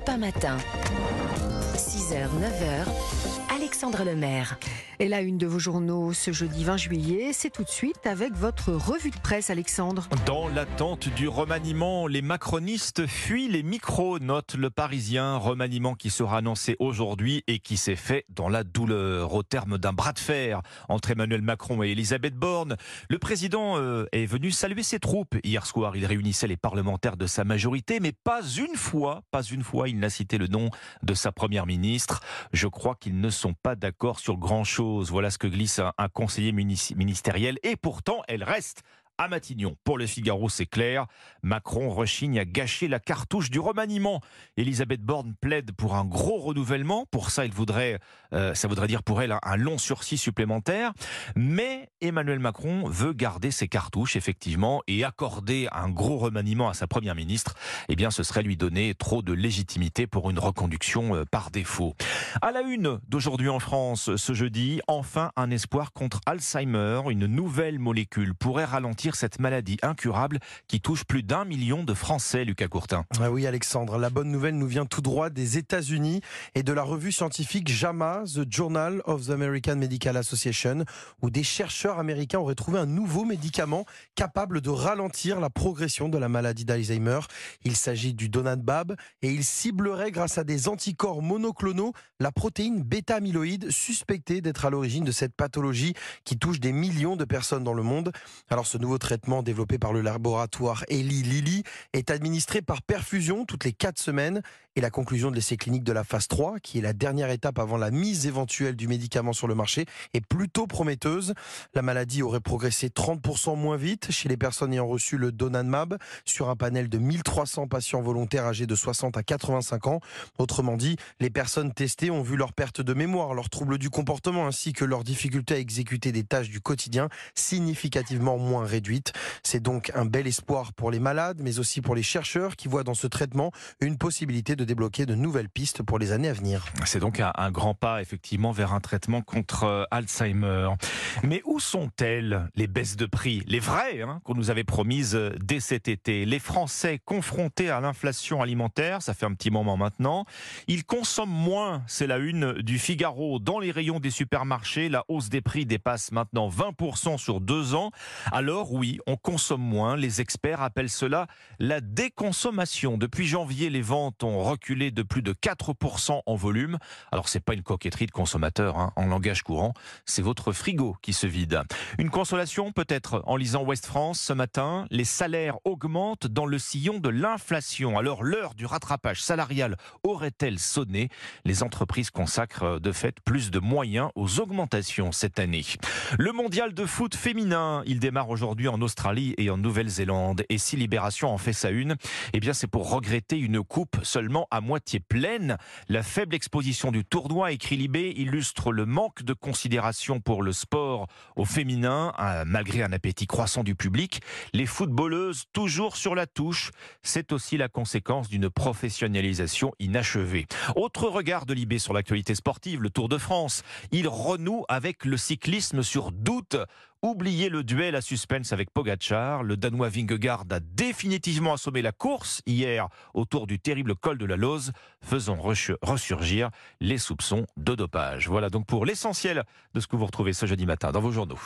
Europe 1 matin. 6h, 9h. Alexandre Lemaire. Et la une de vos journaux ce jeudi 20 juillet, c'est tout de suite avec votre revue de presse, Alexandre. Dans l'attente du remaniement, les macronistes fuient les micros, note le Parisien. Remaniement qui sera annoncé aujourd'hui et qui s'est fait dans la douleur. Au terme d'un bras de fer entre Emmanuel Macron et Elisabeth Borne, le président euh, est venu saluer ses troupes. Hier soir, il réunissait les parlementaires de sa majorité, mais pas une fois, pas une fois, il n'a cité le nom de sa première ministre. Je crois qu'ils ne sont pas d'accord sur Voilà ce que glisse un, conseiller ministériel. Et pourtant, elle reste à Matignon. Pour le Figaro, c'est clair. Macron rechigne à gâcher la cartouche du remaniement. Elisabeth Borne plaide pour un gros renouvellement. Pour ça, il euh, ça voudrait dire pour elle un, long sursis supplémentaire. Mais Emmanuel Macron veut garder ses cartouches, effectivement, et accorder un gros remaniement à sa première ministre. Eh bien, ce serait lui donner trop de légitimité pour une reconduction euh, par défaut. À la une d'aujourd'hui en France, ce jeudi, enfin un espoir contre Alzheimer. Une nouvelle molécule pourrait ralentir cette maladie incurable qui touche plus d'un million de Français, Lucas Courtin. Ah oui, Alexandre, la bonne nouvelle nous vient tout droit des États-Unis et de la revue scientifique JAMA, The Journal of the American Medical Association, où des chercheurs américains auraient trouvé un nouveau médicament capable de ralentir la progression de la maladie d'Alzheimer. Il s'agit du Donadbab et il ciblerait grâce à des anticorps monoclonaux la protéine bêta-amyloïde suspectée d'être à l'origine de cette pathologie qui touche des millions de personnes dans le monde. Alors ce nouveau traitement développé par le laboratoire Eli Lilly est administré par perfusion toutes les 4 semaines et la conclusion de l'essai clinique de la phase 3, qui est la dernière étape avant la mise éventuelle du médicament sur le marché, est plutôt prometteuse. La maladie aurait progressé 30% moins vite chez les personnes ayant reçu le Donanmab sur un panel de 1300 patients volontaires âgés de 60 à 85 ans. Autrement dit, les personnes testées ont vu leur perte de mémoire, leurs troubles du comportement ainsi que leur difficulté à exécuter des tâches du quotidien significativement moins réduites. C'est donc un bel espoir pour les malades, mais aussi pour les chercheurs qui voient dans ce traitement une possibilité de débloquer de nouvelles pistes pour les années à venir. C'est donc un, grand pas effectivement vers un traitement contre euh, Alzheimer. Mais où sont-elles les baisses de prix, les vraies hein, qu'on nous avait promises euh, dès cet été Les Français confrontés à l'inflation alimentaire, ça fait un petit moment maintenant, ils consomment moins, c'est la une du Figaro. Dans les rayons des supermarchés, la hausse des prix dépasse maintenant 20% sur deux ans. Alors oui, on consomme moins. Les experts appellent cela la déconsommation. Depuis janvier, les ventes ont reculé de plus de 4% en volume. Alors c'est pas une coquetterie de consommateur hein, en langage courant, c'est votre frigo qui se vide. Une consolation peut-être en lisant West France ce matin, les salaires augmentent dans le sillon de l'inflation. Alors l'heure du rattrapage salarial aurait-elle sonné? Les entreprises consacrent de fait plus de moyens aux augmentations cette année. Le mondial de foot féminin, il démarre aujourd'hui en Australie et en Nouvelle-Zélande. Et si Libération en fait sa une, eh c'est pour regretter une coupe seulement à moitié pleine. La faible exposition du tournoi, écrit Libé, illustre le manque de considération pour le sport au féminin, hein, malgré un appétit croissant du public. Les footballeuses toujours sur la touche, c'est aussi la conséquence d'une professionnalisation inachevée. Autre regard de Libé sur l'actualité sportive, le Tour de France. Il renoue avec le cyclisme sur doute. Oubliez le duel à suspense avec Pogachar. Le Danois Vingegaard a définitivement assommé la course hier autour du terrible col de la Lose, faisant ressurgir les soupçons de dopage. Voilà donc pour l'essentiel de ce que vous retrouvez ce jeudi matin dans vos journaux.